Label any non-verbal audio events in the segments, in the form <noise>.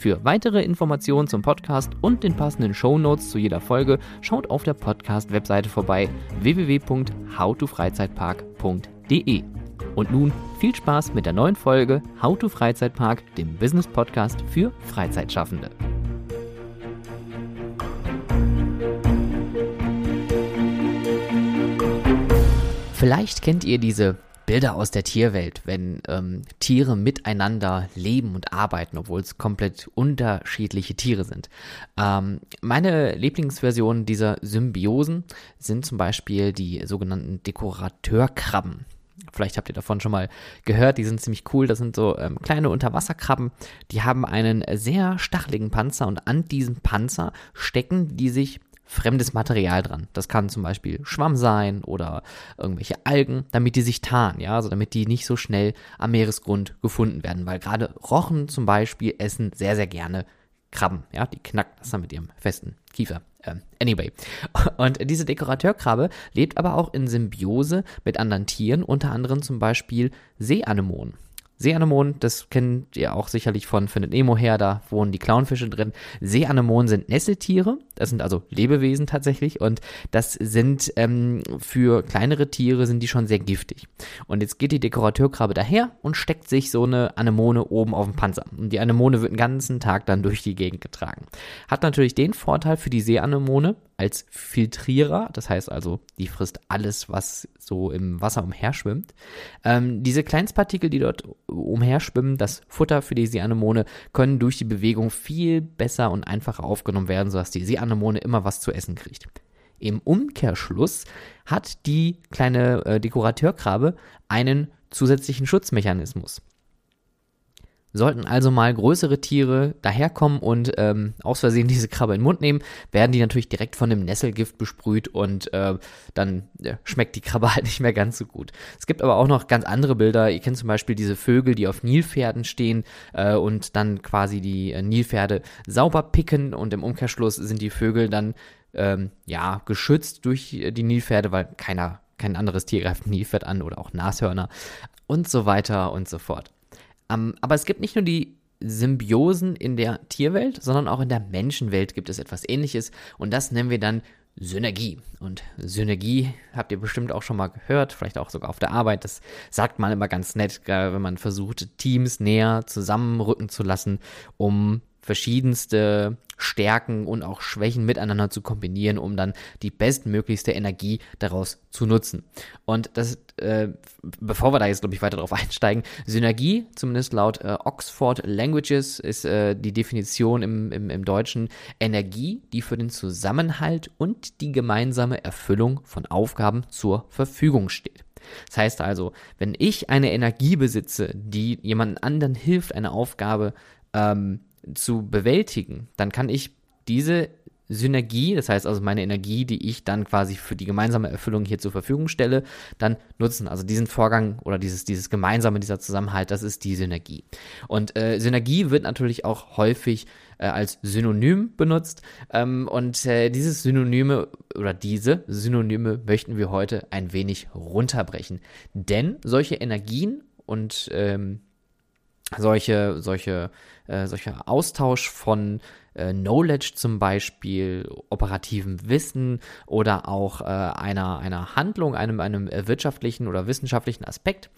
Für weitere Informationen zum Podcast und den passenden Show Notes zu jeder Folge schaut auf der Podcast-Webseite vorbei www.howtofreizeitpark.de. Und nun viel Spaß mit der neuen Folge How to Freizeitpark, dem Business Podcast für Freizeitschaffende. Vielleicht kennt ihr diese Bilder aus der Tierwelt, wenn ähm, Tiere miteinander leben und arbeiten, obwohl es komplett unterschiedliche Tiere sind. Ähm, meine Lieblingsversionen dieser Symbiosen sind zum Beispiel die sogenannten Dekorateurkrabben. Vielleicht habt ihr davon schon mal gehört, die sind ziemlich cool. Das sind so ähm, kleine Unterwasserkrabben, die haben einen sehr stacheligen Panzer und an diesem Panzer stecken die sich fremdes Material dran. Das kann zum Beispiel Schwamm sein oder irgendwelche Algen, damit die sich tarnen, ja, also damit die nicht so schnell am Meeresgrund gefunden werden, weil gerade Rochen zum Beispiel essen sehr, sehr gerne Krabben, ja, die knacken das dann mit ihrem festen Kiefer. Ähm, anyway. <laughs> Und diese Dekorateurkrabbe lebt aber auch in Symbiose mit anderen Tieren, unter anderem zum Beispiel Seeanemonen. Seeanemonen, das kennt ihr auch sicherlich von Findet Nemo her, da wohnen die Clownfische drin. Seeanemonen sind Nesseltiere, das sind also Lebewesen tatsächlich und das sind ähm, für kleinere Tiere sind die schon sehr giftig. Und jetzt geht die Dekorateurkrabbe daher und steckt sich so eine Anemone oben auf den Panzer. Und die Anemone wird den ganzen Tag dann durch die Gegend getragen. Hat natürlich den Vorteil für die Seeanemone, als Filtrierer, das heißt also, die frisst alles, was so im Wasser umherschwimmt. Ähm, diese Kleinstpartikel, die dort umherschwimmen, das Futter für die Seeanemone, können durch die Bewegung viel besser und einfacher aufgenommen werden, sodass die Seeanemone immer was zu essen kriegt. Im Umkehrschluss hat die kleine äh, Dekorateurkrabbe einen zusätzlichen Schutzmechanismus. Sollten also mal größere Tiere daherkommen und ähm, aus Versehen diese Krabbe in den Mund nehmen, werden die natürlich direkt von dem Nesselgift besprüht und äh, dann äh, schmeckt die Krabbe <laughs> halt nicht mehr ganz so gut. Es gibt aber auch noch ganz andere Bilder. Ihr kennt zum Beispiel diese Vögel, die auf Nilpferden stehen äh, und dann quasi die äh, Nilpferde sauber picken und im Umkehrschluss sind die Vögel dann ähm, ja geschützt durch die Nilpferde, weil keiner kein anderes Tier greift Nilpferd an oder auch Nashörner und so weiter und so fort. Um, aber es gibt nicht nur die Symbiosen in der Tierwelt, sondern auch in der Menschenwelt gibt es etwas ähnliches und das nennen wir dann Synergie. Und Synergie habt ihr bestimmt auch schon mal gehört, vielleicht auch sogar auf der Arbeit. Das sagt man immer ganz nett, wenn man versucht, Teams näher zusammenrücken zu lassen, um verschiedenste Stärken und auch Schwächen miteinander zu kombinieren, um dann die bestmöglichste Energie daraus zu nutzen. Und das, äh, bevor wir da jetzt, glaube ich, weiter drauf <laughs> einsteigen, Synergie, zumindest laut äh, Oxford Languages, ist äh, die Definition im, im, im Deutschen Energie, die für den Zusammenhalt und die gemeinsame Erfüllung von Aufgaben zur Verfügung steht. Das heißt also, wenn ich eine Energie besitze, die jemand anderen hilft, eine Aufgabe ähm, zu bewältigen, dann kann ich diese Synergie, das heißt also meine Energie, die ich dann quasi für die gemeinsame Erfüllung hier zur Verfügung stelle, dann nutzen. Also diesen Vorgang oder dieses, dieses gemeinsame, dieser Zusammenhalt, das ist die Synergie. Und äh, Synergie wird natürlich auch häufig äh, als Synonym benutzt. Ähm, und äh, dieses Synonyme oder diese Synonyme möchten wir heute ein wenig runterbrechen. Denn solche Energien und ähm, solche, solche, äh, solcher Austausch von äh, Knowledge zum Beispiel, operativen Wissen oder auch äh, einer, einer Handlung, einem, einem wirtschaftlichen oder wissenschaftlichen Aspekt.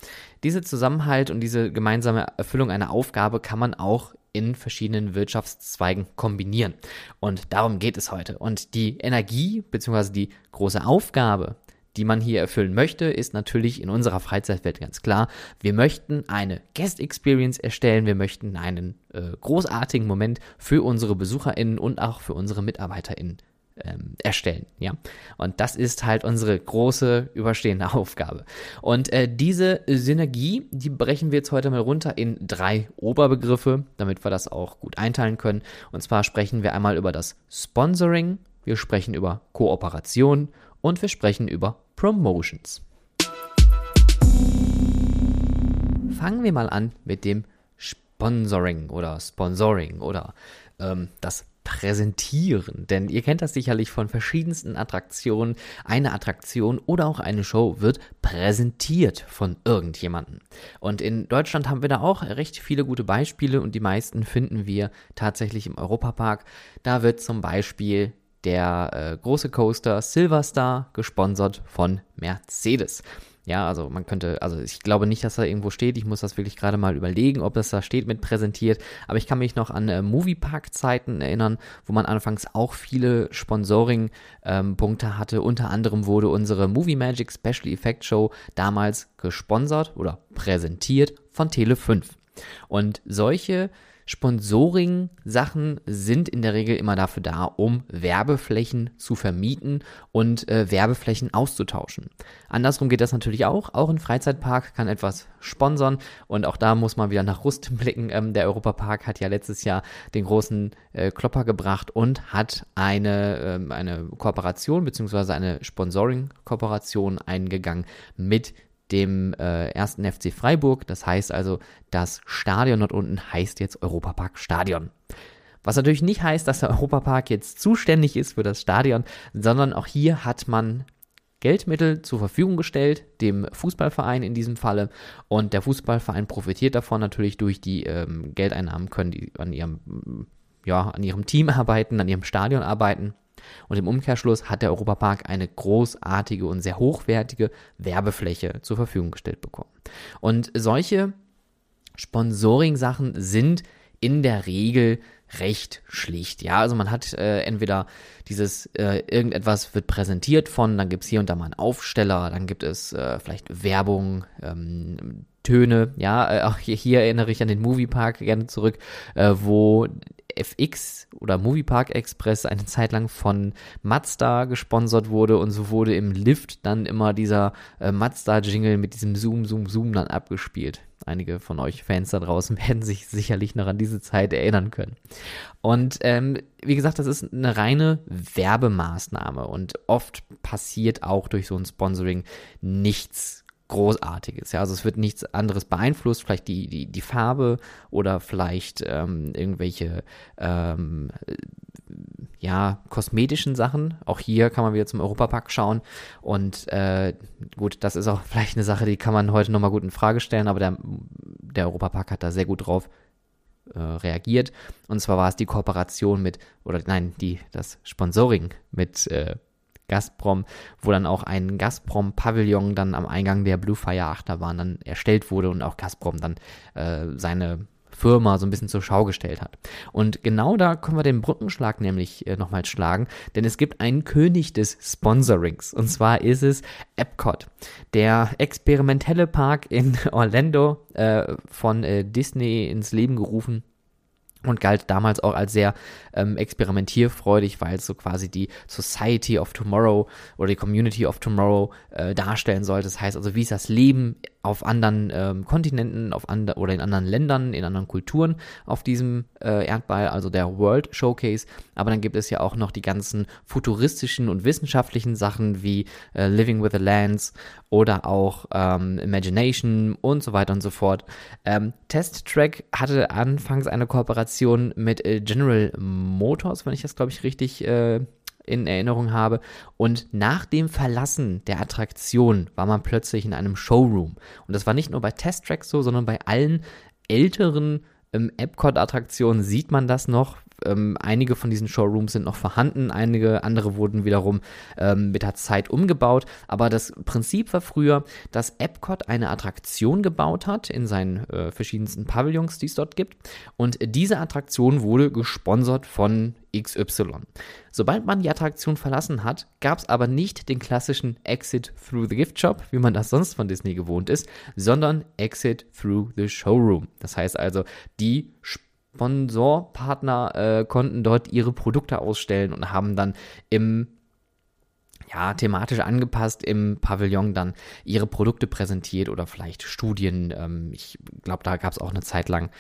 Diese Zusammenhalt und diese gemeinsame Erfüllung einer Aufgabe kann man auch in verschiedenen Wirtschaftszweigen kombinieren. Und darum geht es heute. Und die Energie bzw. die große Aufgabe die man hier erfüllen möchte, ist natürlich in unserer Freizeitwelt ganz klar. Wir möchten eine Guest Experience erstellen, wir möchten einen äh, großartigen Moment für unsere BesucherInnen und auch für unsere MitarbeiterInnen ähm, erstellen, ja. Und das ist halt unsere große überstehende <laughs> Aufgabe. Und äh, diese Synergie, die brechen wir jetzt heute mal runter in drei Oberbegriffe, damit wir das auch gut einteilen können. Und zwar sprechen wir einmal über das Sponsoring, wir sprechen über Kooperation und wir sprechen über Promotions. Fangen wir mal an mit dem Sponsoring oder Sponsoring oder ähm, das Präsentieren. Denn ihr kennt das sicherlich von verschiedensten Attraktionen. Eine Attraktion oder auch eine Show wird präsentiert von irgendjemandem. Und in Deutschland haben wir da auch recht viele gute Beispiele und die meisten finden wir tatsächlich im Europapark. Da wird zum Beispiel der äh, große Coaster Silverstar, gesponsert von Mercedes. Ja, also man könnte, also ich glaube nicht, dass da irgendwo steht. Ich muss das wirklich gerade mal überlegen, ob das da steht mit präsentiert. Aber ich kann mich noch an äh, Moviepark-Zeiten erinnern, wo man anfangs auch viele Sponsoring-Punkte ähm, hatte. Unter anderem wurde unsere Movie Magic Special Effect Show damals gesponsert oder präsentiert von Tele5. Und solche Sponsoring-Sachen sind in der Regel immer dafür da, um Werbeflächen zu vermieten und äh, Werbeflächen auszutauschen. Andersrum geht das natürlich auch. Auch ein Freizeitpark kann etwas sponsern und auch da muss man wieder nach Rust <laughs> blicken. Ähm, der Europapark hat ja letztes Jahr den großen äh, Klopper gebracht und hat eine, äh, eine Kooperation bzw. eine Sponsoring-Kooperation eingegangen mit dem äh, ersten FC Freiburg. Das heißt also, das Stadion dort unten heißt jetzt Europapark Stadion. Was natürlich nicht heißt, dass der Europapark jetzt zuständig ist für das Stadion, sondern auch hier hat man Geldmittel zur Verfügung gestellt, dem Fußballverein in diesem Falle. Und der Fußballverein profitiert davon natürlich durch die ähm, Geldeinnahmen, können die an ihrem, ja, an ihrem Team <laughs> arbeiten, an ihrem Stadion arbeiten. Und im Umkehrschluss hat der Europapark eine großartige und sehr hochwertige Werbefläche zur Verfügung gestellt bekommen. Und solche Sponsoring-Sachen sind in der Regel recht schlicht. Ja, also man hat äh, entweder dieses äh, irgendetwas wird präsentiert von, dann gibt es hier und da mal einen Aufsteller, dann gibt es äh, vielleicht Werbung, ähm, Töne, ja, äh, auch hier, hier, erinnere ich an den Moviepark gerne zurück, äh, wo FX oder Moviepark Express eine Zeit lang von Mazda gesponsert wurde und so wurde im Lift dann immer dieser äh, Mazda-Jingle mit diesem Zoom, Zoom, Zoom dann abgespielt. Einige von euch Fans da draußen <laughs> werden sich sicherlich noch an diese Zeit erinnern können. Und ähm, wie gesagt, das ist eine reine Werbemaßnahme und oft passiert auch durch so ein Sponsoring nichts Großartiges. Ja, also es wird nichts anderes beeinflusst, vielleicht die, die, die Farbe oder vielleicht ähm, irgendwelche ähm, ja, kosmetischen Sachen. Auch hier kann man wieder zum Europapark schauen. Und äh, gut, das ist auch <laughs> vielleicht eine Sache, die kann man heute nochmal gut in Frage stellen, aber der, der Europapark hat da sehr gut drauf äh, reagiert. Und zwar war es die Kooperation mit, oder nein, die, das Sponsoring mit äh, Gazprom, wo dann auch ein Gazprom-Pavillon dann am Eingang der Blue Fire Achterbahn dann erstellt wurde und auch Gazprom dann äh, seine Firma so ein bisschen zur Schau gestellt hat. Und genau da können wir den Brückenschlag nämlich äh, nochmal schlagen, denn es gibt einen König des Sponsorings und zwar ist es Epcot, der experimentelle Park in <laughs> Orlando äh, von äh, Disney ins Leben gerufen und galt damals auch als sehr ähm, experimentierfreudig, weil es so quasi die Society of Tomorrow oder die Community of Tomorrow äh, darstellen sollte. Das heißt also, wie ist das Leben auf anderen ähm, Kontinenten, auf andre, oder in anderen Ländern, in anderen Kulturen auf diesem äh, Erdball, also der World Showcase. Aber dann gibt es ja auch noch die ganzen futuristischen und wissenschaftlichen Sachen wie äh, Living with the Lands oder auch ähm, Imagination und so weiter und so fort. Ähm, Test Track hatte anfangs eine Kooperation mit äh, General Motors, wenn ich das glaube ich richtig äh, in Erinnerung habe. Und nach dem Verlassen der Attraktion war man plötzlich in einem Showroom. Und das war nicht nur bei Test Tracks so, sondern bei allen älteren ähm, Epcot-Attraktionen sieht man das noch. Ähm, einige von diesen Showrooms sind noch vorhanden, einige andere wurden wiederum ähm, mit der Zeit umgebaut. Aber das Prinzip war früher, dass Epcot eine Attraktion gebaut hat in seinen äh, verschiedensten Pavillons, die es dort gibt. Und diese Attraktion wurde gesponsert von XY. Sobald man die Attraktion verlassen hat, gab es aber nicht den klassischen Exit through the Gift Shop, wie man das sonst von Disney gewohnt ist, sondern Exit through the Showroom. Das heißt also, die Sponsorpartner äh, konnten dort ihre Produkte ausstellen und haben dann im ja, thematisch angepasst im Pavillon dann ihre Produkte präsentiert oder vielleicht Studien. Ähm, ich glaube, da gab es auch eine Zeit lang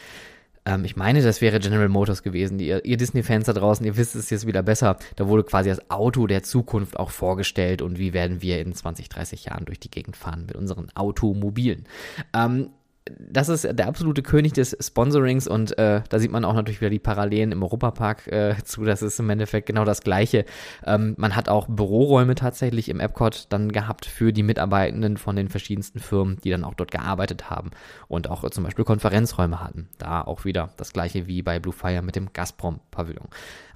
ähm, ich meine, das wäre General Motors gewesen. Die, ihr Disney-Fans da draußen, ihr wisst es jetzt wieder besser. Da wurde quasi das Auto der Zukunft auch vorgestellt und wie werden wir in 20, 30 Jahren durch die Gegend fahren mit unseren Automobilen. Ähm, das ist der absolute König des Sponsorings und äh, da sieht man auch natürlich wieder die Parallelen im Europapark äh, zu. Das ist im Endeffekt genau das Gleiche. Ähm, man hat auch Büroräume tatsächlich im Epcot dann gehabt für die Mitarbeitenden von den verschiedensten Firmen, die dann auch dort gearbeitet haben und auch äh, zum Beispiel Konferenzräume hatten. Da auch wieder das Gleiche wie bei Blue Fire mit dem Gazprom-Pavillon.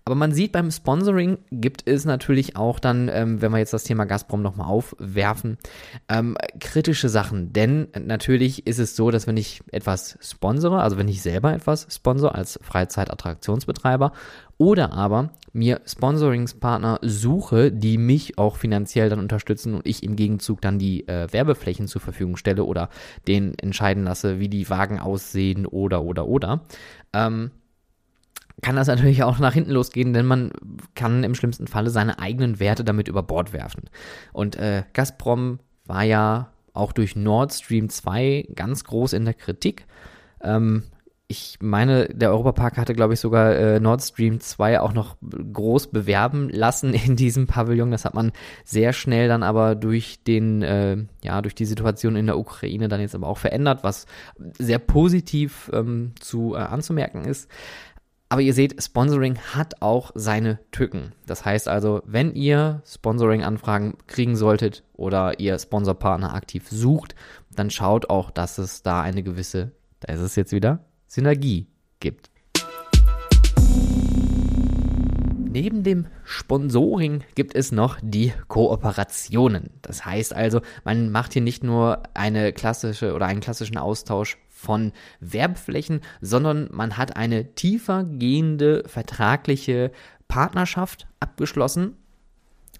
Aber man sieht beim Sponsoring gibt es natürlich auch dann, ähm, wenn wir jetzt das Thema Gazprom nochmal aufwerfen, ähm, kritische Sachen. Denn natürlich ist es so, dass wenn ich etwas sponsere, also wenn ich selber etwas sponsor als Freizeitattraktionsbetreiber oder aber mir Sponsoringspartner suche, die mich auch finanziell dann unterstützen und ich im Gegenzug dann die äh, Werbeflächen zur Verfügung stelle oder den entscheiden lasse, wie die Wagen aussehen oder oder oder. Ähm, kann das natürlich auch nach hinten losgehen, denn man kann im schlimmsten Falle seine eigenen Werte damit über Bord werfen. Und äh, Gazprom war ja auch durch Nord Stream 2 ganz groß in der Kritik. Ähm, ich meine, der Europapark hatte, glaube ich, sogar äh, Nord Stream 2 auch noch groß bewerben lassen in diesem Pavillon. Das hat man sehr schnell dann aber durch den, äh, ja, durch die Situation in der Ukraine dann jetzt aber auch verändert, was sehr positiv ähm, zu äh, anzumerken ist. Aber ihr seht, Sponsoring hat auch seine Tücken. Das heißt also, wenn ihr Sponsoring-Anfragen kriegen solltet oder ihr Sponsorpartner aktiv sucht, dann schaut auch, dass es da eine gewisse, da ist es jetzt wieder, Synergie gibt. Neben dem Sponsoring gibt es noch die Kooperationen. Das heißt also, man macht hier nicht nur eine klassische oder einen klassischen Austausch von Werbeflächen, sondern man hat eine tiefer gehende vertragliche Partnerschaft abgeschlossen,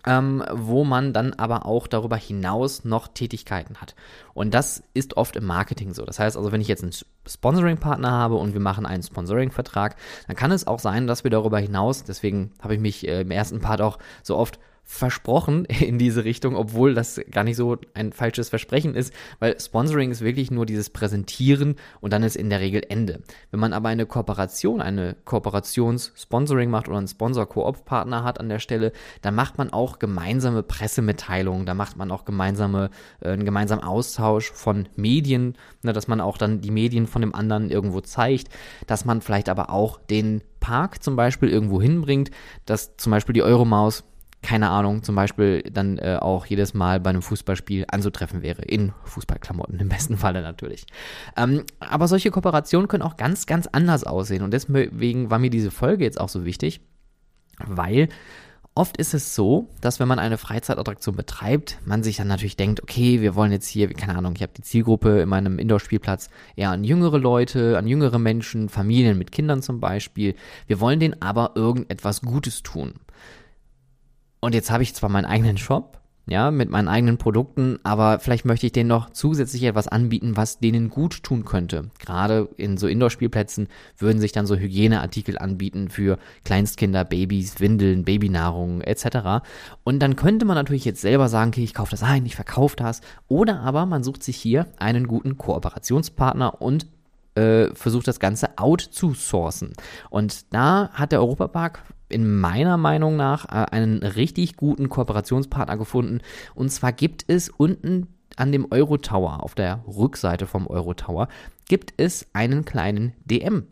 ähm, wo man dann aber auch darüber hinaus noch Tätigkeiten hat. Und das ist oft im Marketing so. Das heißt also, wenn ich jetzt einen Sponsoring-Partner habe und wir machen einen Sponsoring-Vertrag, dann kann es auch sein, dass wir darüber hinaus, deswegen habe ich mich äh, im ersten Part auch so oft versprochen <laughs> in diese Richtung, obwohl das gar nicht so ein falsches Versprechen ist, weil Sponsoring ist wirklich nur dieses Präsentieren und dann ist in der Regel Ende. Wenn man aber eine Kooperation, eine Kooperations-Sponsoring macht oder einen Sponsor-Koop-Partner hat an der Stelle, dann macht man auch gemeinsame Pressemitteilungen, da macht man auch gemeinsame, äh, einen gemeinsamen Austausch von Medien, ne, dass man auch dann die Medien von dem anderen irgendwo zeigt, dass man vielleicht aber auch den Park zum Beispiel irgendwo hinbringt, dass zum Beispiel die Euromaus keine Ahnung, zum Beispiel dann äh, auch jedes Mal bei einem Fußballspiel anzutreffen wäre. In Fußballklamotten im besten Falle natürlich. Ähm, aber solche Kooperationen können auch ganz, ganz anders aussehen. Und deswegen war mir diese Folge jetzt auch so wichtig, weil Oft ist es so, dass wenn man eine Freizeitattraktion betreibt, man sich dann natürlich denkt, okay, wir wollen jetzt hier, keine Ahnung, ich habe die Zielgruppe in meinem Indoor-Spielplatz eher an jüngere Leute, an jüngere Menschen, Familien mit Kindern zum Beispiel. Wir wollen denen aber irgendetwas Gutes tun. Und jetzt habe ich zwar meinen eigenen Shop, ja, mit meinen eigenen Produkten, aber vielleicht möchte ich denen noch zusätzlich etwas anbieten, was denen gut tun könnte. Gerade in so Indoor-Spielplätzen würden sich dann so Hygieneartikel anbieten für Kleinstkinder, Babys, Windeln, Babynahrung etc. Und dann könnte man natürlich jetzt selber sagen, okay, ich kaufe das ein, ich verkaufe das. Oder aber man sucht sich hier einen guten Kooperationspartner und äh, versucht das Ganze out zu sourcen. Und da hat der Europapark in meiner Meinung nach äh, einen richtig guten Kooperationspartner gefunden. Und zwar gibt es unten an dem Eurotower, auf der Rückseite vom Eurotower, gibt es einen kleinen DM.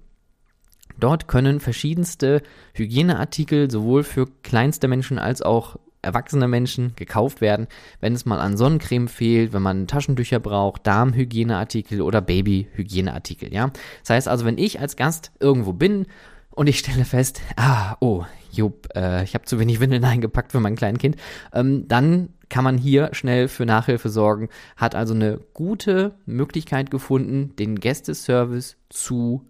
Dort können verschiedenste Hygieneartikel sowohl für kleinste Menschen als auch erwachsene Menschen gekauft werden, wenn es mal an Sonnencreme fehlt, wenn man Taschentücher braucht, Darmhygieneartikel oder Babyhygieneartikel, ja. Das heißt also, wenn ich als Gast irgendwo bin und ich stelle fest, ah, oh, Jupp, äh, ich habe zu wenig Windeln eingepackt für mein kleines Kind, ähm, dann kann man hier schnell für Nachhilfe sorgen, hat also eine gute Möglichkeit gefunden, den Gästeservice zu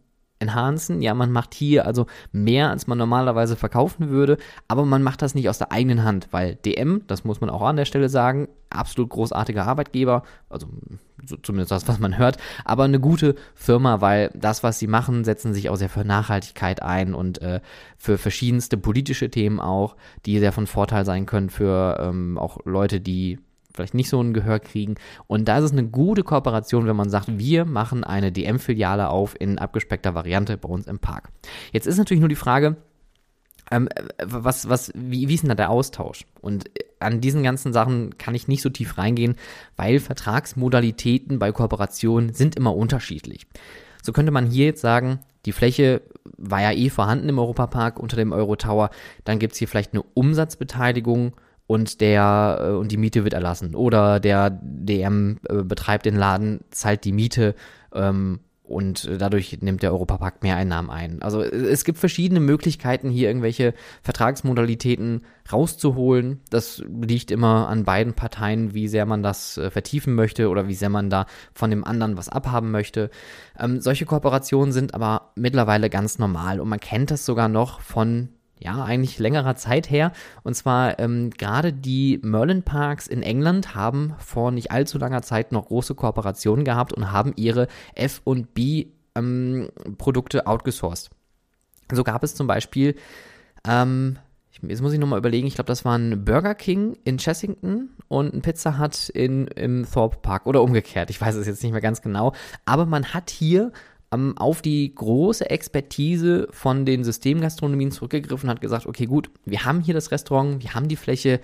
enhancen. Ja, man macht hier also mehr, als man normalerweise verkaufen würde, aber man macht das nicht aus der eigenen Hand, weil DM, das muss man auch an der Stelle sagen, absolut großartiger Arbeitgeber, also so zumindest das, was man hört, aber eine gute Firma, weil das, was sie machen, setzen sich auch sehr für Nachhaltigkeit ein und äh, für verschiedenste politische Themen auch, die sehr von Vorteil sein können für ähm, auch Leute, die vielleicht nicht so ein Gehör kriegen. Und da ist es eine gute Kooperation, wenn man sagt, wir machen eine DM-Filiale auf in abgespeckter Variante bei uns im Park. Jetzt ist natürlich nur die Frage, ähm, was, was, wie, wie ist denn da der Austausch? Und an diesen ganzen Sachen kann ich nicht so tief reingehen, weil Vertragsmodalitäten bei Kooperationen sind immer unterschiedlich. So könnte man hier jetzt sagen, die Fläche war ja eh vorhanden im Europapark unter dem Eurotower, dann gibt es hier vielleicht eine Umsatzbeteiligung und der äh, und die Miete wird erlassen. Oder der DM äh, betreibt den Laden, zahlt die Miete ähm, und dadurch nimmt der Europapark mehr Einnahmen ein. Also es gibt verschiedene Möglichkeiten, hier irgendwelche Vertragsmodalitäten rauszuholen. Das liegt immer an beiden Parteien, wie sehr man das äh, vertiefen möchte oder wie sehr man da von dem anderen was abhaben möchte. Ähm, solche Kooperationen sind aber mittlerweile ganz normal und man kennt das sogar noch von ja, eigentlich längerer Zeit her. Und zwar ähm, gerade die Merlin Parks in England haben vor nicht allzu langer Zeit noch große Kooperationen gehabt und haben ihre F&B ähm, Produkte outgesourced. So gab es zum Beispiel, ähm, jetzt muss ich nochmal überlegen, ich glaube, das war ein Burger King in Chessington und ein Pizza Hut in, im Thorpe Park oder umgekehrt. Ich weiß es jetzt nicht mehr ganz genau. Aber man hat hier ähm, auf die große Expertise von den Systemgastronomien zurückgegriffen, hat gesagt, okay, gut, wir haben hier das Restaurant, wir haben die Fläche,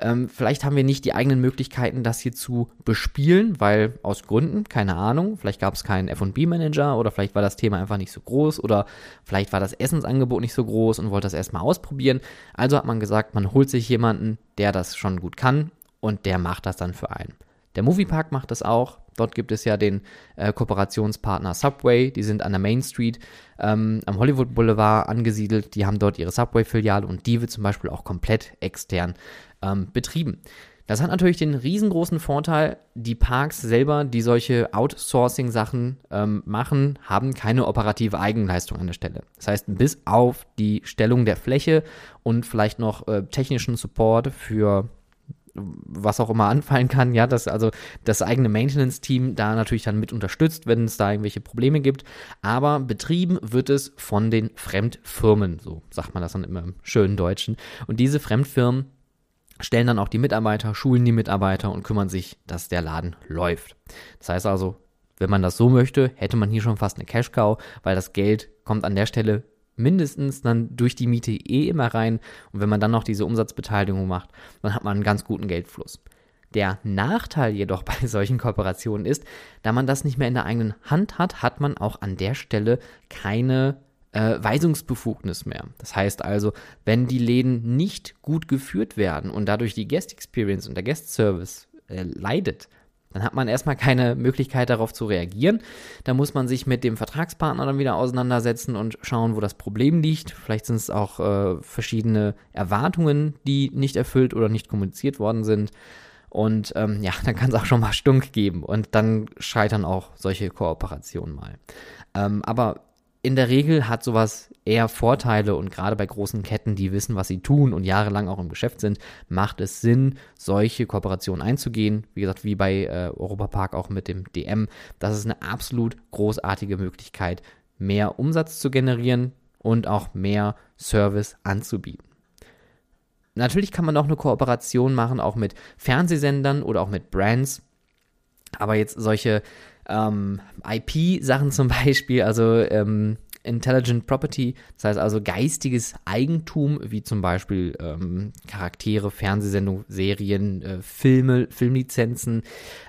ähm, vielleicht haben wir nicht die eigenen Möglichkeiten, das hier zu bespielen, weil aus Gründen, keine Ahnung, vielleicht gab es keinen FB-Manager oder vielleicht war das Thema einfach nicht so groß oder vielleicht war das Essensangebot nicht so groß und wollte das erstmal ausprobieren. Also hat man gesagt, man holt sich jemanden, der das schon gut kann und der macht das dann für einen. Der Moviepark macht das auch. Dort gibt es ja den äh, Kooperationspartner Subway. Die sind an der Main Street ähm, am Hollywood Boulevard angesiedelt. Die haben dort ihre Subway-Filiale und die wird zum Beispiel auch komplett extern ähm, betrieben. Das hat natürlich den riesengroßen Vorteil, die Parks selber, die solche Outsourcing-Sachen ähm, machen, haben keine operative Eigenleistung an der Stelle. Das heißt, bis auf die Stellung der Fläche und vielleicht noch äh, technischen Support für was auch immer <laughs> anfallen kann, ja, dass also das eigene Maintenance-Team da natürlich dann mit unterstützt, wenn es da irgendwelche Probleme gibt. Aber betrieben wird es von den Fremdfirmen, so sagt man das dann immer im schönen Deutschen. Und diese Fremdfirmen stellen dann auch die Mitarbeiter, schulen die Mitarbeiter und kümmern sich, dass der Laden läuft. Das heißt also, wenn man das so möchte, hätte man hier schon fast eine Cash-Cow, weil das Geld kommt an der Stelle mindestens dann durch die Miete eh immer rein. Und wenn man dann noch diese Umsatzbeteiligung macht, dann hat man einen ganz guten Geldfluss. Der Nachteil jedoch <laughs> bei solchen Kooperationen ist, da man das nicht mehr in der eigenen Hand hat, hat man auch an der Stelle keine äh, Weisungsbefugnis mehr. Das heißt also, wenn die Läden nicht gut geführt werden und dadurch die Guest Experience und der Guest Service äh, leidet, dann hat man erstmal keine Möglichkeit darauf zu reagieren. Da muss man sich mit dem Vertragspartner dann wieder auseinandersetzen und schauen, wo das Problem liegt. Vielleicht sind es auch äh, verschiedene Erwartungen, die nicht erfüllt oder nicht kommuniziert worden sind. Und ähm, ja, dann kann es auch schon mal Stunk geben und dann scheitern auch solche Kooperationen mal. Ähm, aber in der Regel hat sowas eher Vorteile und gerade bei großen Ketten, die wissen, was sie tun und jahrelang auch im Geschäft sind, macht es Sinn, solche Kooperationen einzugehen. Wie gesagt, wie bei äh, Europapark auch mit dem DM. Das ist eine absolut großartige Möglichkeit, mehr Umsatz zu generieren und auch mehr Service anzubieten. Natürlich kann man auch eine Kooperation machen, auch mit Fernsehsendern oder auch mit Brands. Aber jetzt solche ähm, IP-Sachen zum <laughs> Beispiel, also ähm, Intelligent Property, das heißt also geistiges Eigentum, wie zum Beispiel ähm, Charaktere, Fernsehsendungen, Serien, äh, Filme, Filmlizenzen.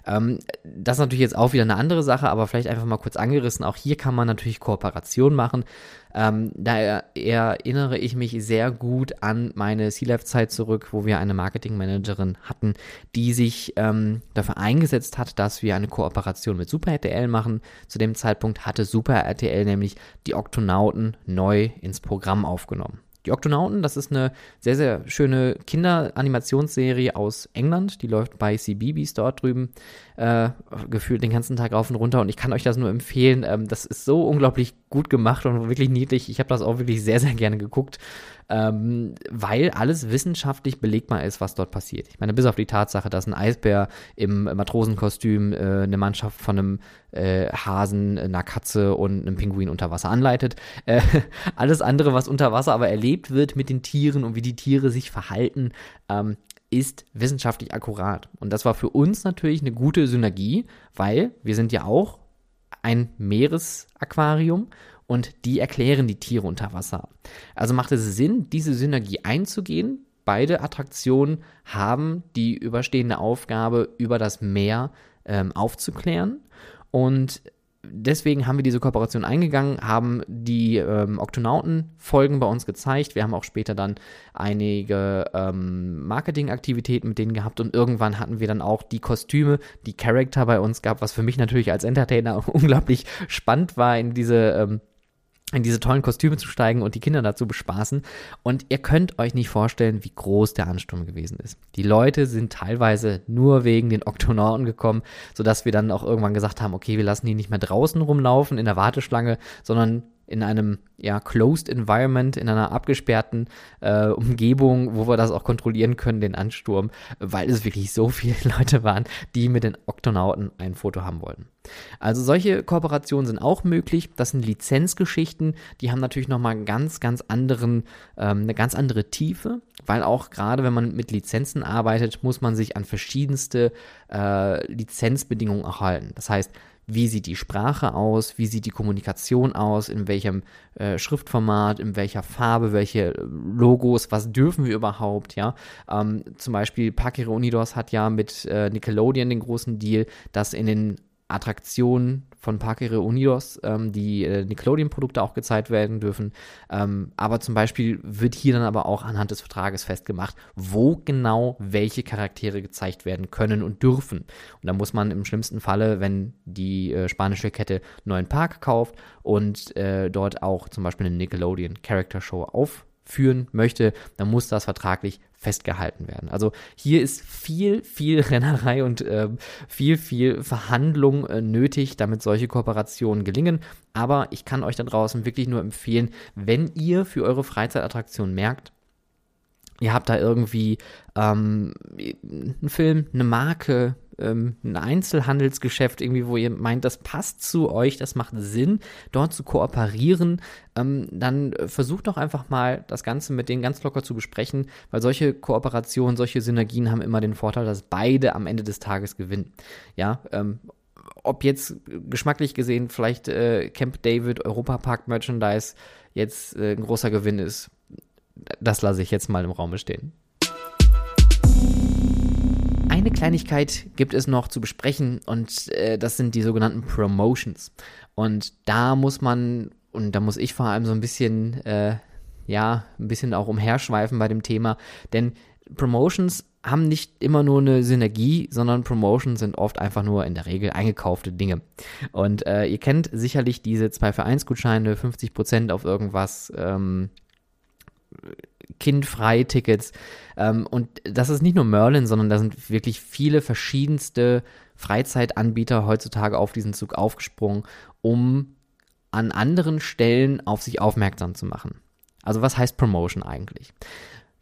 Ähm, das ist natürlich jetzt auch wieder eine andere Sache, aber vielleicht einfach mal kurz angerissen. Auch hier kann man natürlich Kooperation machen. Ähm, da erinnere ich mich sehr gut an meine C-Life-Zeit zurück, wo wir eine Marketingmanagerin hatten, die sich ähm, dafür eingesetzt hat, dass wir eine Kooperation mit Super RTL machen. Zu dem Zeitpunkt hatte Super RTL nämlich die Oktonauten neu ins Programm aufgenommen. Die Oktonauten, das ist eine sehr, sehr schöne Kinderanimationsserie aus England. Die läuft bei CBeebies dort drüben äh, gefühlt den ganzen Tag rauf und runter. Und ich kann euch das nur empfehlen. Ähm, das ist so unglaublich gut gemacht und wirklich niedlich. Ich habe das auch wirklich sehr, sehr gerne geguckt ähm, weil alles wissenschaftlich belegbar ist, was dort passiert. Ich meine, bis auf die Tatsache, dass ein Eisbär im Matrosenkostüm äh, eine Mannschaft von einem äh, Hasen, einer Katze und einem Pinguin unter Wasser anleitet. Äh, <laughs> alles andere, was unter Wasser aber erlebt wird mit den Tieren und wie die Tiere sich verhalten, ähm, ist wissenschaftlich akkurat. Und das war für uns natürlich eine gute Synergie, weil wir sind ja auch ein Meeresaquarium und die erklären die Tiere unter Wasser. Also macht es Sinn, diese Synergie einzugehen. Beide Attraktionen haben die überstehende Aufgabe, über das Meer ähm, aufzuklären. Und deswegen haben wir diese Kooperation eingegangen, haben die ähm, Oktonauten-Folgen bei uns gezeigt. Wir haben auch später dann einige ähm, Marketingaktivitäten mit denen gehabt und irgendwann hatten wir dann auch die Kostüme, die Charakter bei uns gab, was für mich natürlich als Entertainer <laughs> unglaublich spannend war, in diese ähm, in diese tollen Kostüme zu steigen und die Kinder dazu bespaßen. Und ihr könnt euch nicht vorstellen, wie groß der Ansturm gewesen ist. Die Leute sind teilweise nur wegen den Oktonauten gekommen, sodass wir dann auch irgendwann gesagt haben, okay, wir lassen die nicht mehr draußen rumlaufen in der Warteschlange, sondern in einem ja, closed environment, in einer abgesperrten äh, Umgebung, wo wir das auch kontrollieren können, den Ansturm, weil es wirklich so viele <laughs> Leute waren, die mit den Oktonauten ein Foto haben wollten. Also solche Kooperationen sind auch möglich. Das sind Lizenzgeschichten, die haben natürlich nochmal ganz, ganz anderen, ähm, eine ganz andere Tiefe, weil auch gerade wenn man mit Lizenzen arbeitet, muss man sich an verschiedenste äh, Lizenzbedingungen erhalten. Das heißt, wie sieht die Sprache aus, wie sieht die Kommunikation aus, in welchem äh, Schriftformat, in welcher Farbe, welche Logos, was dürfen wir überhaupt, ja. Ähm, zum Beispiel Parque Unidos hat ja mit äh, Nickelodeon den großen Deal, dass in den Attraktionen von Parque Reunidos, ähm, die äh, Nickelodeon-Produkte auch gezeigt werden dürfen. Ähm, aber zum Beispiel wird hier dann aber auch anhand des Vertrages festgemacht, wo genau welche Charaktere gezeigt werden können und dürfen. Und da muss man im schlimmsten Falle, wenn die äh, spanische Kette neuen Park kauft und äh, dort auch zum Beispiel eine Nickelodeon Character Show aufführen möchte, dann muss das vertraglich festgehalten werden. Also hier ist viel, viel <laughs> Rennerei und äh, viel, viel Verhandlung äh, nötig, damit solche Kooperationen gelingen. Aber ich kann euch da draußen wirklich nur empfehlen, wenn ihr für eure Freizeitattraktion merkt, ihr habt da irgendwie ähm, einen Film, eine Marke, ähm, ein Einzelhandelsgeschäft irgendwie, wo ihr meint, das passt zu euch, das macht Sinn, dort zu kooperieren, ähm, dann versucht doch einfach mal das Ganze mit denen ganz locker zu besprechen, weil solche Kooperationen, solche Synergien haben immer den Vorteil, dass beide am Ende des Tages gewinnen. Ja, ähm, ob jetzt geschmacklich gesehen vielleicht äh, Camp David Europa Park Merchandise jetzt äh, ein großer Gewinn ist, das lasse ich jetzt mal im Raum stehen. Eine Kleinigkeit gibt es noch zu besprechen und äh, das sind die sogenannten Promotions. Und da muss man, und da muss ich vor allem so ein bisschen, äh, ja, ein bisschen auch umherschweifen bei dem Thema, denn Promotions haben nicht immer nur eine Synergie, sondern Promotions sind oft einfach nur in der Regel eingekaufte Dinge. Und äh, ihr kennt sicherlich diese 2 für 1 Gutscheine, 50% auf irgendwas, ähm, Kindfrei-Tickets. Ähm, und das ist nicht nur Merlin, sondern da sind wirklich viele verschiedenste Freizeitanbieter heutzutage auf diesen Zug aufgesprungen, um an anderen Stellen auf sich aufmerksam zu machen. Also was heißt Promotion eigentlich?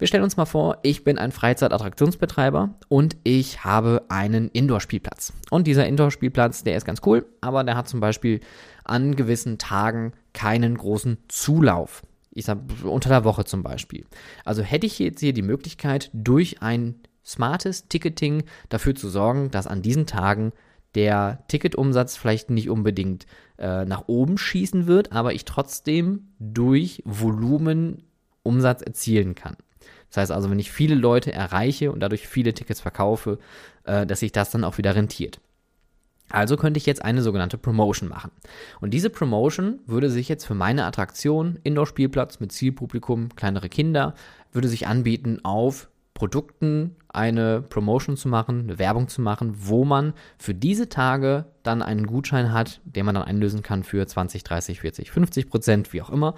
Wir stellen uns mal vor, ich bin ein Freizeitattraktionsbetreiber und ich habe einen Indoor-Spielplatz. Und dieser Indoor-Spielplatz, der ist ganz cool, aber der hat zum Beispiel an gewissen Tagen keinen großen Zulauf ich sag, unter der Woche zum Beispiel. Also hätte ich jetzt hier die Möglichkeit, durch ein smartes Ticketing dafür zu sorgen, dass an diesen Tagen der Ticketumsatz vielleicht nicht unbedingt äh, nach oben schießen wird, aber ich trotzdem durch Volumen Umsatz erzielen kann. Das heißt also, wenn ich viele Leute erreiche und dadurch viele Tickets verkaufe, äh, dass sich das dann auch wieder rentiert. Also könnte ich jetzt eine sogenannte Promotion machen. Und diese Promotion würde sich jetzt für meine Attraktion, Indoor-Spielplatz mit Zielpublikum, kleinere Kinder, würde sich anbieten auf Produkten eine Promotion zu machen, eine Werbung zu machen, wo man für diese Tage dann einen Gutschein hat, den man dann einlösen kann für 20, 30, 40, 50 Prozent, wie auch immer.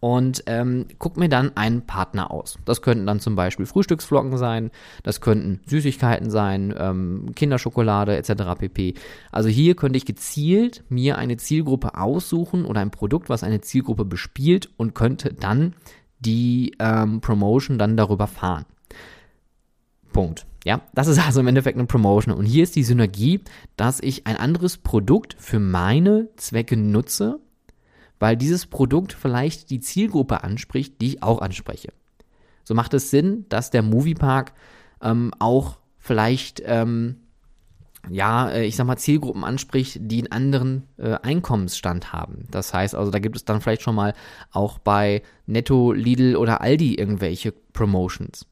Und ähm, guckt mir dann einen Partner aus. Das könnten dann zum Beispiel Frühstücksflocken sein, das könnten Süßigkeiten sein, ähm, Kinderschokolade etc. pp. Also hier könnte ich gezielt mir eine Zielgruppe aussuchen oder ein Produkt, was eine Zielgruppe bespielt und könnte dann die ähm, Promotion dann darüber fahren. Punkt. Ja, das ist also im Endeffekt eine Promotion. Und hier ist die Synergie, dass ich ein anderes Produkt für meine Zwecke nutze, weil dieses Produkt vielleicht die Zielgruppe anspricht, die ich auch anspreche. So macht es Sinn, dass der Moviepark ähm, auch vielleicht, ähm, ja, äh, ich sag mal, Zielgruppen anspricht, die einen anderen äh, Einkommensstand haben. Das heißt also, da gibt es dann vielleicht schon mal auch bei Netto, Lidl oder Aldi irgendwelche Promotions.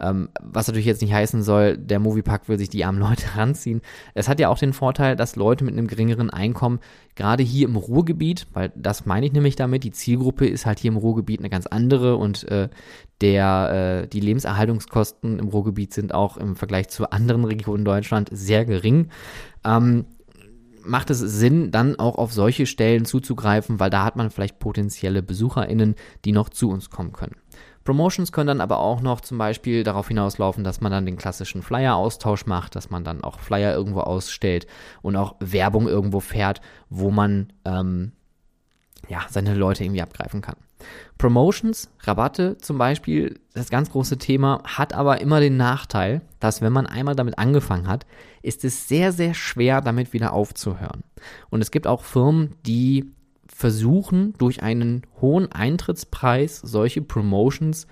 Ähm, was natürlich jetzt nicht heißen soll, der Moviepark will sich die armen Leute <laughs> ranziehen. Es hat ja auch den Vorteil, dass Leute mit einem geringeren Einkommen, gerade hier im Ruhrgebiet, weil das meine ich nämlich damit, die Zielgruppe ist halt hier im Ruhrgebiet eine ganz andere und äh, der, äh, die Lebenserhaltungskosten im Ruhrgebiet sind auch im Vergleich zu anderen Regionen Deutschland sehr gering. Ähm, macht es Sinn, dann auch auf solche Stellen zuzugreifen, weil da hat man vielleicht potenzielle BesucherInnen, die noch zu uns kommen können. Promotions können dann aber auch noch zum Beispiel darauf hinauslaufen, dass man dann den klassischen Flyer-Austausch macht, dass man dann auch Flyer irgendwo ausstellt und auch Werbung irgendwo fährt, wo man ähm, ja, seine Leute irgendwie abgreifen kann. Promotions, Rabatte zum Beispiel, das ganz große Thema, hat aber immer den Nachteil, dass wenn man einmal damit angefangen hat, ist es sehr, sehr schwer, damit wieder aufzuhören. Und es gibt auch Firmen, die versuchen, durch einen hohen Eintrittspreis solche Promotions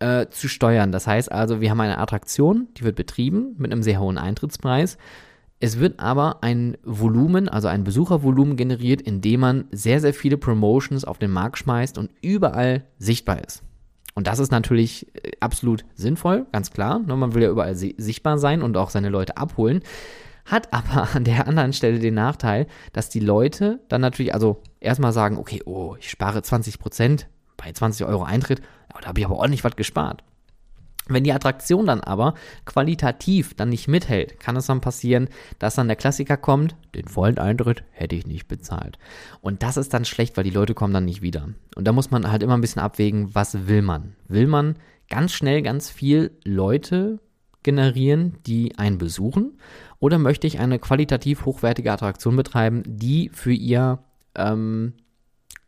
äh, zu steuern. Das heißt also, wir haben eine Attraktion, die wird betrieben mit einem sehr hohen Eintrittspreis. Es wird aber ein Volumen, also ein Besuchervolumen generiert, indem man sehr, sehr viele Promotions auf den Markt schmeißt und überall sichtbar ist. Und das ist natürlich äh, absolut sinnvoll, ganz klar. Ne, man will ja überall sichtbar sein und auch seine Leute abholen. Hat aber an der anderen Stelle den Nachteil, dass die Leute dann natürlich, also erstmal sagen, okay, oh, ich spare 20 Prozent bei 20 Euro Eintritt, da habe ich aber ordentlich was gespart. Wenn die Attraktion dann aber qualitativ dann nicht mithält, kann es dann passieren, dass dann der Klassiker kommt, den vollen Eintritt hätte ich nicht bezahlt. Und das ist dann schlecht, weil die Leute kommen dann nicht wieder. Und da muss man halt immer ein bisschen abwägen, was will man? Will man ganz schnell ganz viel Leute generieren, die einen besuchen? Oder möchte ich eine qualitativ hochwertige Attraktion betreiben, die für ihr, ähm,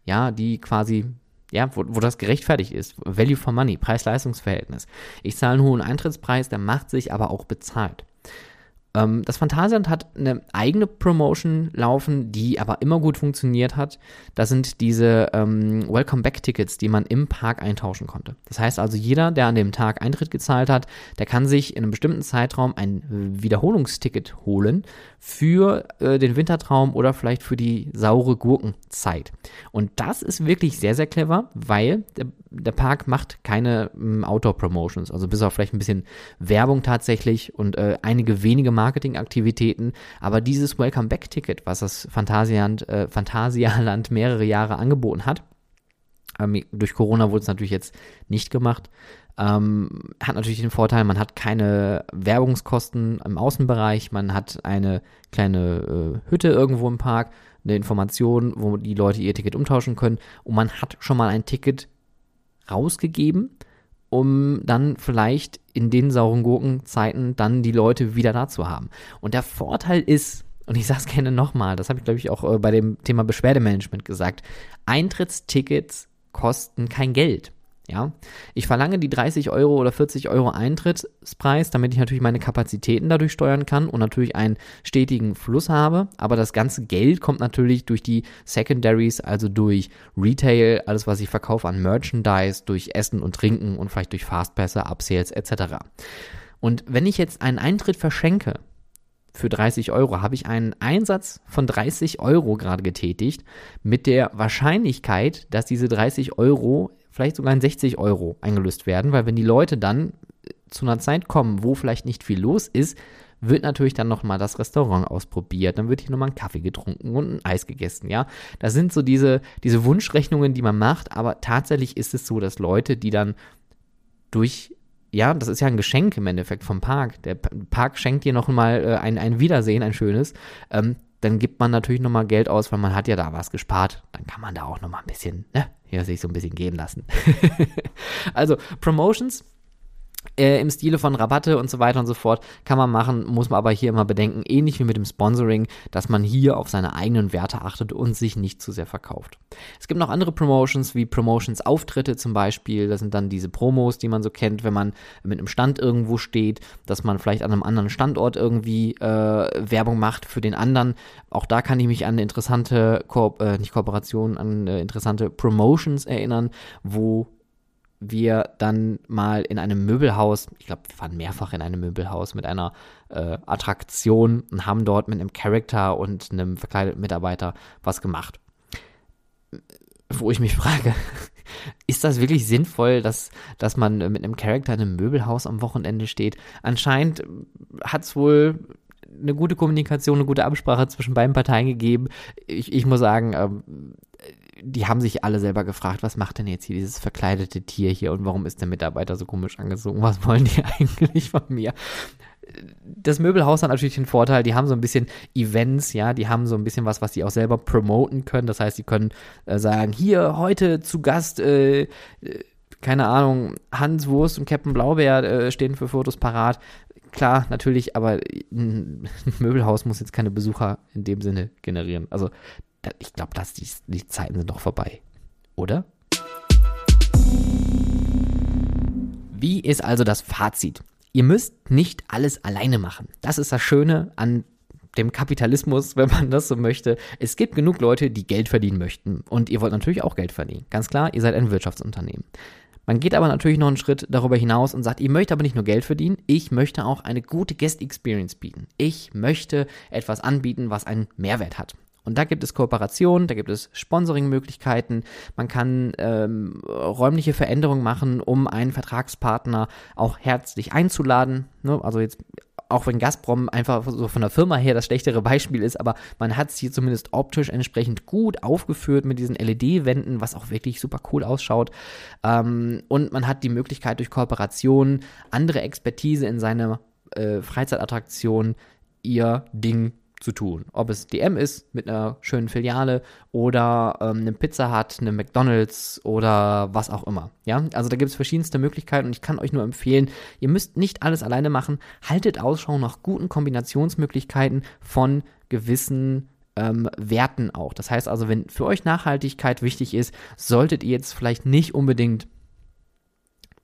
ja, die quasi, ja, wo, wo das gerechtfertigt ist. Value for Money, Preis-Leistungs-Verhältnis. Ich zahle einen hohen Eintrittspreis, der macht sich aber auch bezahlt. Ähm, das Phantasialand hat eine eigene Promotion laufen, die aber immer gut funktioniert hat. Das sind diese ähm, Welcome-Back-Tickets, die man im Park eintauschen konnte. Das heißt also, jeder, der an dem Tag Eintritt gezahlt hat, der kann sich in einem bestimmten Zeitraum ein Wiederholungsticket holen für äh, den Wintertraum oder vielleicht für die saure Gurkenzeit. Und das ist wirklich sehr, sehr clever, weil der, der Park macht keine ähm, Outdoor-Promotions, also bis auf vielleicht ein bisschen Werbung tatsächlich und äh, einige wenige Marketingaktivitäten, aber dieses Welcome Back Ticket, was das Phantasialand, äh, Phantasialand mehrere Jahre angeboten hat, ähm, durch Corona wurde es natürlich jetzt nicht gemacht, ähm, hat natürlich den Vorteil, man hat keine Werbungskosten im Außenbereich, man hat eine kleine äh, Hütte irgendwo im Park, eine Information, wo die Leute ihr Ticket umtauschen können und man hat schon mal ein Ticket rausgegeben um dann vielleicht in den sauren Gurkenzeiten dann die Leute wieder da zu haben. Und der Vorteil ist, und ich sage es <laughs> gerne nochmal, das habe ich glaube ich auch äh, bei dem Thema Beschwerdemanagement gesagt, Eintrittstickets kosten kein Geld. Ja, ich verlange die 30 Euro oder 40 Euro Eintrittspreis, damit ich natürlich meine Kapazitäten dadurch steuern kann und natürlich einen stetigen Fluss habe. Aber das ganze Geld kommt natürlich durch die Secondaries, also durch Retail, alles was ich verkaufe an Merchandise, durch Essen und Trinken und vielleicht durch Fastpässe, Upsales etc. Und wenn ich jetzt einen Eintritt verschenke, für 30 Euro habe ich einen Einsatz von 30 Euro gerade getätigt, mit der Wahrscheinlichkeit, dass diese 30 Euro vielleicht sogar in 60 Euro eingelöst werden, weil wenn die Leute dann zu einer Zeit kommen, wo vielleicht nicht viel los ist, wird natürlich dann nochmal das Restaurant ausprobiert, dann wird hier nochmal ein Kaffee getrunken und ein Eis gegessen, ja. Das sind so diese, diese Wunschrechnungen, die man macht, aber tatsächlich ist es so, dass Leute, die dann durch ja, das ist ja ein Geschenk im Endeffekt vom Park. Der Park schenkt dir nochmal äh, ein, ein Wiedersehen, ein schönes. Ähm, dann gibt man natürlich nochmal Geld aus, weil man hat ja da was gespart. Dann kann man da auch nochmal ein bisschen, ne, hier sich so ein bisschen gehen lassen. <laughs> also Promotions äh, im Stile von Rabatte und so weiter und so fort kann man machen, muss man aber hier immer bedenken, ähnlich wie mit dem Sponsoring, dass man hier auf seine eigenen Werte achtet und sich nicht zu sehr verkauft. Es gibt noch andere Promotions, wie Promotions-Auftritte zum Beispiel, das sind dann diese Promos, die man so kennt, wenn man mit einem Stand irgendwo steht, dass man vielleicht an einem anderen Standort irgendwie äh, Werbung macht für den anderen. Auch da kann ich mich an interessante, Ko äh, nicht Kooperation, an äh, interessante Promotions erinnern, wo wir dann mal in einem Möbelhaus, ich glaube, wir waren mehrfach in einem Möbelhaus mit einer äh, Attraktion und haben dort mit einem Charakter und einem verkleideten Mitarbeiter was gemacht. Wo ich mich <laughs> frage, ist das wirklich sinnvoll, dass, dass man mit einem Charakter in einem Möbelhaus am Wochenende steht? Anscheinend hat es wohl eine gute Kommunikation, eine gute Absprache zwischen beiden Parteien gegeben. Ich, ich muss sagen, ähm, die haben sich alle selber gefragt, was macht denn jetzt hier dieses verkleidete Tier hier und warum ist der Mitarbeiter so komisch angezogen? Was wollen die <laughs> eigentlich von mir? Das Möbelhaus hat natürlich den Vorteil, die haben so ein bisschen Events, ja, die haben so ein bisschen was, was die auch selber promoten können. Das heißt, sie können äh, sagen, hier heute zu Gast, äh, äh keine Ahnung, Hans Wurst und Captain Blaubeer äh, stehen für Fotos parat. Klar, natürlich, aber ein <laughs> Möbelhaus muss jetzt keine Besucher in dem Sinne generieren. Also ich glaube, die, die Zeiten sind doch vorbei. Oder? Wie ist also das Fazit? Ihr müsst nicht alles alleine machen. Das ist das Schöne an dem Kapitalismus, wenn man das so möchte. Es gibt genug Leute, die Geld verdienen möchten. Und ihr wollt natürlich auch Geld verdienen. Ganz klar, ihr seid ein Wirtschaftsunternehmen. Man geht aber natürlich noch einen Schritt darüber hinaus und sagt, ich möchte aber nicht nur Geld verdienen, ich möchte auch eine gute Guest Experience bieten. Ich möchte etwas anbieten, was einen Mehrwert hat. Und da gibt es Kooperationen, da gibt es Sponsoring-Möglichkeiten. Man kann ähm, räumliche Veränderungen machen, um einen Vertragspartner auch herzlich einzuladen. Ne? Also jetzt auch wenn Gazprom einfach so von der Firma her das schlechtere Beispiel ist, aber man hat es hier zumindest optisch entsprechend gut aufgeführt mit diesen LED-Wänden, was auch wirklich super cool ausschaut. Ähm, und man hat die Möglichkeit durch Kooperationen, andere Expertise in seine äh, Freizeitattraktion ihr Ding zu tun. Ob es DM ist mit einer schönen Filiale oder ähm, eine Pizza Hut, eine McDonalds oder was auch immer. Ja, also da gibt es verschiedenste Möglichkeiten und ich kann euch nur empfehlen, ihr müsst nicht alles alleine machen. Haltet Ausschau nach guten Kombinationsmöglichkeiten von gewissen ähm, Werten auch. Das heißt also, wenn für euch Nachhaltigkeit wichtig ist, solltet ihr jetzt vielleicht nicht unbedingt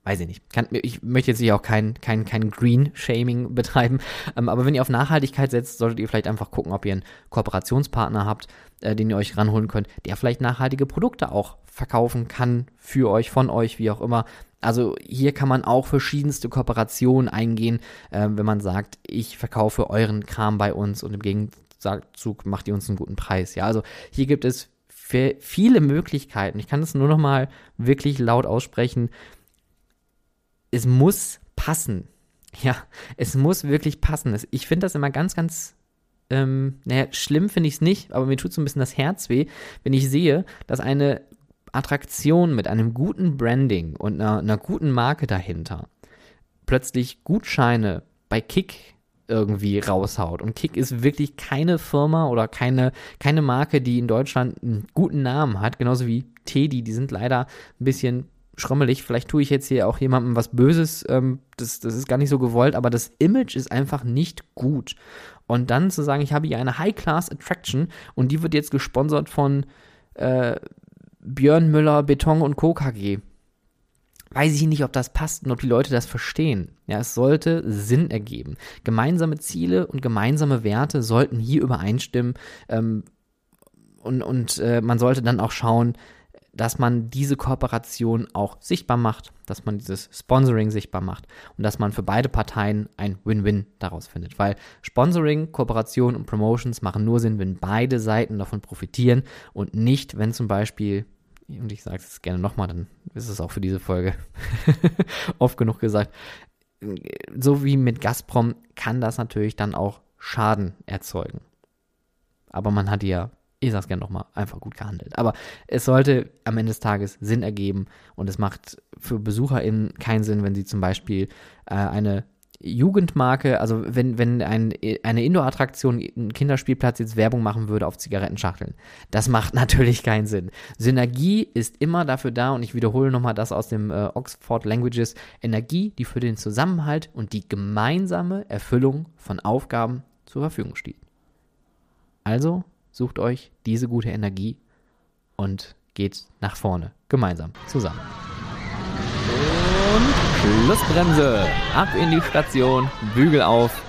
weiß ich nicht. Kann, ich möchte jetzt hier auch kein, kein, kein Green-Shaming betreiben, ähm, aber wenn ihr auf Nachhaltigkeit setzt, solltet ihr vielleicht einfach gucken, ob ihr einen Kooperationspartner habt, äh, den ihr euch ranholen könnt, der vielleicht nachhaltige Produkte auch verkaufen kann für euch, von euch, wie auch immer. Also hier kann man auch verschiedenste Kooperationen eingehen, äh, wenn man sagt, ich verkaufe euren Kram bei uns und im Gegenzug macht ihr uns einen guten Preis. Ja, also hier gibt es viele Möglichkeiten. Ich kann das nur noch mal wirklich laut aussprechen es muss passen. Ja, es muss wirklich passen. Ich finde das immer ganz, ganz, ähm, naja, schlimm finde ich es nicht, aber mir tut so ein bisschen das Herz weh, wenn ich sehe, dass eine Attraktion mit einem guten Branding und einer, einer guten Marke dahinter plötzlich Gutscheine bei Kick irgendwie raushaut. Und Kick ist wirklich keine Firma oder keine, keine Marke, die in Deutschland einen guten Namen hat, genauso wie Teddy. Die sind leider ein bisschen schrommelig. Vielleicht tue ich jetzt hier auch jemandem was Böses. Ähm, das, das ist gar nicht so gewollt, aber das Image ist einfach nicht gut. Und dann zu sagen, ich habe hier eine High-Class-Attraction und die wird jetzt gesponsert von äh, Björn Müller, Beton und Co. KG. Weiß ich nicht, ob das passt und ob die Leute das verstehen. Ja, es sollte Sinn ergeben. Gemeinsame Ziele und gemeinsame Werte sollten hier übereinstimmen. Ähm, und und äh, man sollte dann auch schauen, dass man diese Kooperation auch sichtbar macht, dass man dieses Sponsoring sichtbar macht und dass man für beide Parteien ein Win-Win daraus findet. Weil Sponsoring, Kooperation und Promotions machen nur Sinn, wenn beide Seiten davon profitieren und nicht, wenn zum Beispiel, und ich sage es gerne nochmal, dann ist es auch für diese Folge <laughs> oft genug gesagt, so wie mit Gazprom kann das natürlich dann auch Schaden erzeugen. Aber man hat ja, ich sag's gerne nochmal, einfach gut gehandelt. Aber es sollte am Ende des Tages Sinn ergeben und es macht für BesucherInnen keinen Sinn, wenn sie zum Beispiel äh, eine Jugendmarke, also wenn, wenn ein, eine Indoor-Attraktion, ein Kinderspielplatz jetzt Werbung machen würde auf Zigarettenschachteln. Das macht <laughs> natürlich keinen Sinn. Synergie ist immer dafür da und ich wiederhole nochmal das aus dem äh, Oxford Languages. Energie, die für den Zusammenhalt und die gemeinsame Erfüllung von Aufgaben zur Verfügung steht. Also sucht euch diese gute Energie und geht nach vorne, gemeinsam, zusammen. Und Schlussbremse. Ab in die Station, Bügel auf.